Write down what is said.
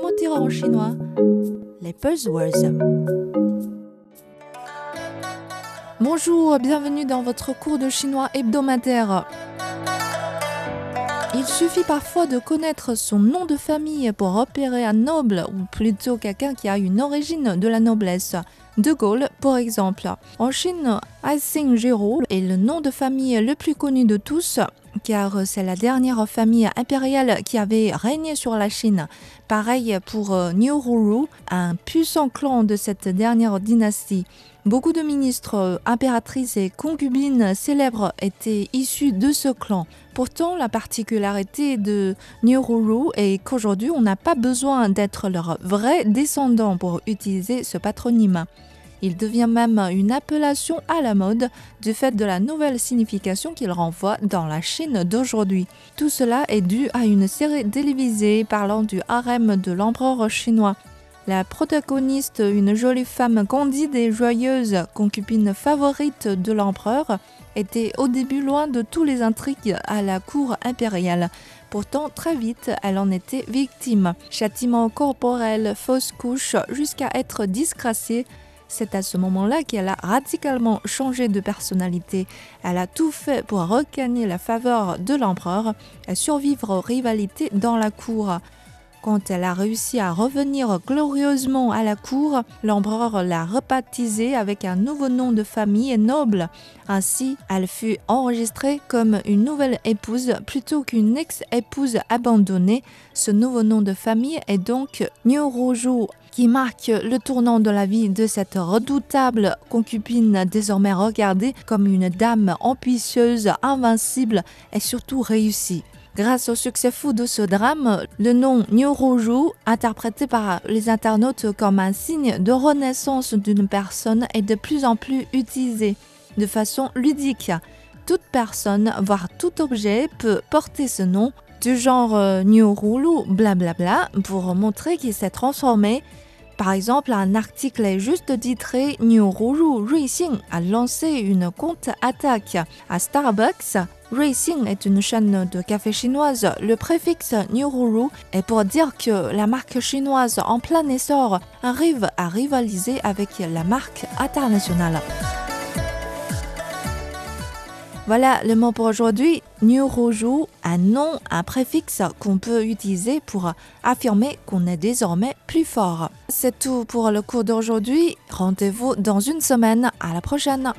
Comment dire en chinois Les buzzwords. Bonjour, bienvenue dans votre cours de chinois hebdomadaire. Il suffit parfois de connaître son nom de famille pour repérer un noble ou plutôt quelqu'un qui a une origine de la noblesse. De Gaulle, par exemple. En Chine, Jiro est le nom de famille le plus connu de tous car c'est la dernière famille impériale qui avait régné sur la Chine. Pareil pour euh, Niuhuru, un puissant clan de cette dernière dynastie. Beaucoup de ministres, euh, impératrices et concubines célèbres étaient issus de ce clan. Pourtant, la particularité de Niuhuru est qu'aujourd'hui, on n'a pas besoin d'être leur vrai descendant pour utiliser ce patronyme. Il devient même une appellation à la mode du fait de la nouvelle signification qu'il renvoie dans la Chine d'aujourd'hui. Tout cela est dû à une série télévisée parlant du harem de l'empereur chinois. La protagoniste, une jolie femme candide et joyeuse, concubine favorite de l'empereur, était au début loin de tous les intrigues à la cour impériale. Pourtant, très vite, elle en était victime. Châtiment corporel, fausse couche, jusqu'à être disgraciée c'est à ce moment-là qu'elle a radicalement changé de personnalité. Elle a tout fait pour regagner la faveur de l'empereur et survivre aux rivalités dans la cour. Quand elle a réussi à revenir glorieusement à la cour, l'empereur l'a rebaptisée avec un nouveau nom de famille noble. Ainsi, elle fut enregistrée comme une nouvelle épouse plutôt qu'une ex-épouse abandonnée. Ce nouveau nom de famille est donc Nyoroju qui marque le tournant de la vie de cette redoutable concubine désormais regardée comme une dame ambitieuse, invincible et surtout réussie. Grâce au succès fou de ce drame, le nom Nyoroju, interprété par les internautes comme un signe de renaissance d'une personne, est de plus en plus utilisé de façon ludique. Toute personne, voire tout objet, peut porter ce nom du genre euh, Nyorulu, blablabla, pour montrer qu'il s'est transformé. Par exemple, un article est juste titré Nyorulu Ruixing a lancé une compte attaque à Starbucks. Ruixing est une chaîne de café chinoise. Le préfixe Nyorulu est pour dire que la marque chinoise en plein essor arrive à rivaliser avec la marque internationale. Voilà le mot pour aujourd'hui. Nyuroju, un nom, un préfixe qu'on peut utiliser pour affirmer qu'on est désormais plus fort. C'est tout pour le cours d'aujourd'hui. Rendez-vous dans une semaine. À la prochaine.